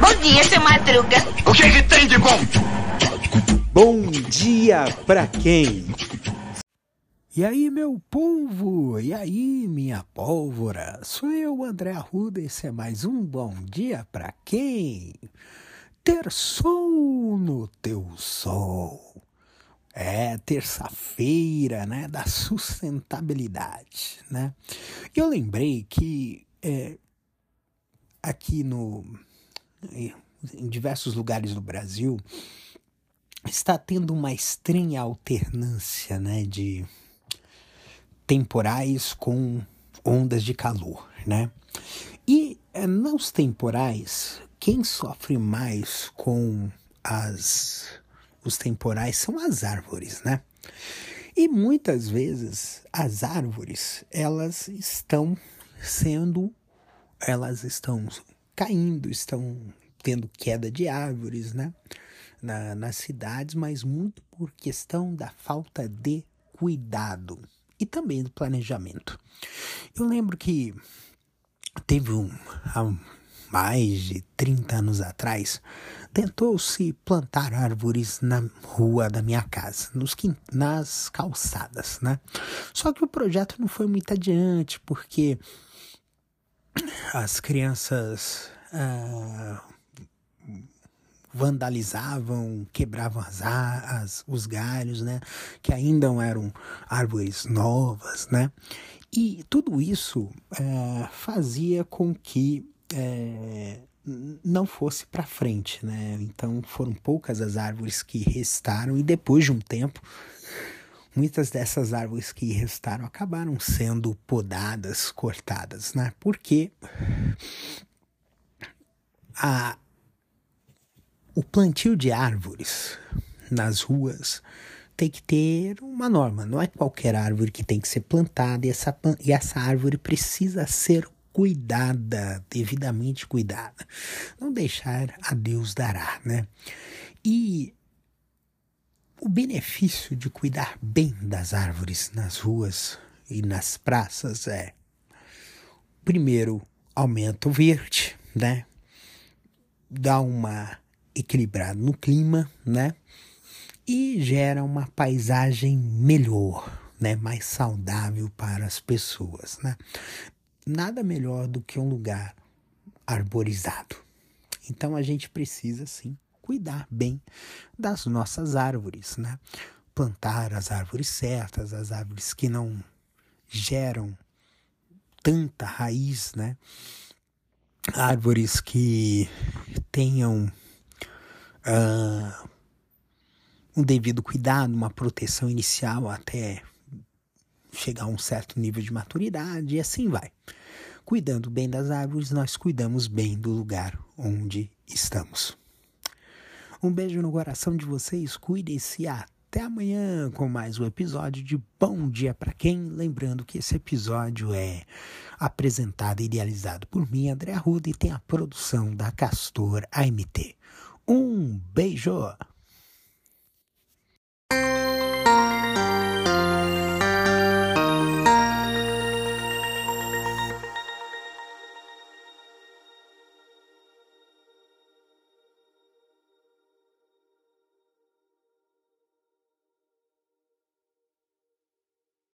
Bom dia, seu Madruga. O que, que tem de bom? Bom dia pra quem? E aí, meu povo? E aí, minha pólvora? Sou eu, André Arruda, esse é mais um Bom Dia pra quem? Terçou no teu sol. É terça-feira, né, da sustentabilidade, né? Eu lembrei que é, aqui no em diversos lugares do Brasil está tendo uma estranha alternância, né, de temporais com ondas de calor, né? E é, nos temporais, quem sofre mais com as os temporais são as árvores, né? E muitas vezes as árvores, elas estão sendo elas estão caindo, estão tendo queda de árvores, né? Na, nas cidades, mas muito por questão da falta de cuidado e também do planejamento. Eu lembro que teve um, há mais de 30 anos atrás, tentou-se plantar árvores na rua da minha casa, nos, nas calçadas, né? Só que o projeto não foi muito adiante, porque as crianças ah, vandalizavam, quebravam as, as, os galhos, né? Que ainda eram árvores novas, né? E tudo isso é, fazia com que é, não fosse para frente, né? Então foram poucas as árvores que restaram e depois de um tempo muitas dessas árvores que restaram acabaram sendo podadas, cortadas, né? Porque a o plantio de árvores nas ruas tem que ter uma norma. Não é qualquer árvore que tem que ser plantada e essa, e essa árvore precisa ser cuidada, devidamente cuidada. Não deixar a Deus dará, né? E o benefício de cuidar bem das árvores nas ruas e nas praças é, primeiro, aumenta o verde, né? Dá uma equilibrado no clima, né? E gera uma paisagem melhor, né? Mais saudável para as pessoas, né? Nada melhor do que um lugar arborizado. Então a gente precisa sim cuidar bem das nossas árvores, né? Plantar as árvores certas, as árvores que não geram tanta raiz, né? Árvores que tenham uh, um devido cuidado, uma proteção inicial até chegar a um certo nível de maturidade e assim vai. Cuidando bem das árvores, nós cuidamos bem do lugar onde estamos. Um beijo no coração de vocês, cuidem-se até amanhã com mais um episódio de Bom Dia para Quem. Lembrando que esse episódio é apresentado e idealizado por mim, André Arruda, e tem a produção da Castor AMT. Um beijo!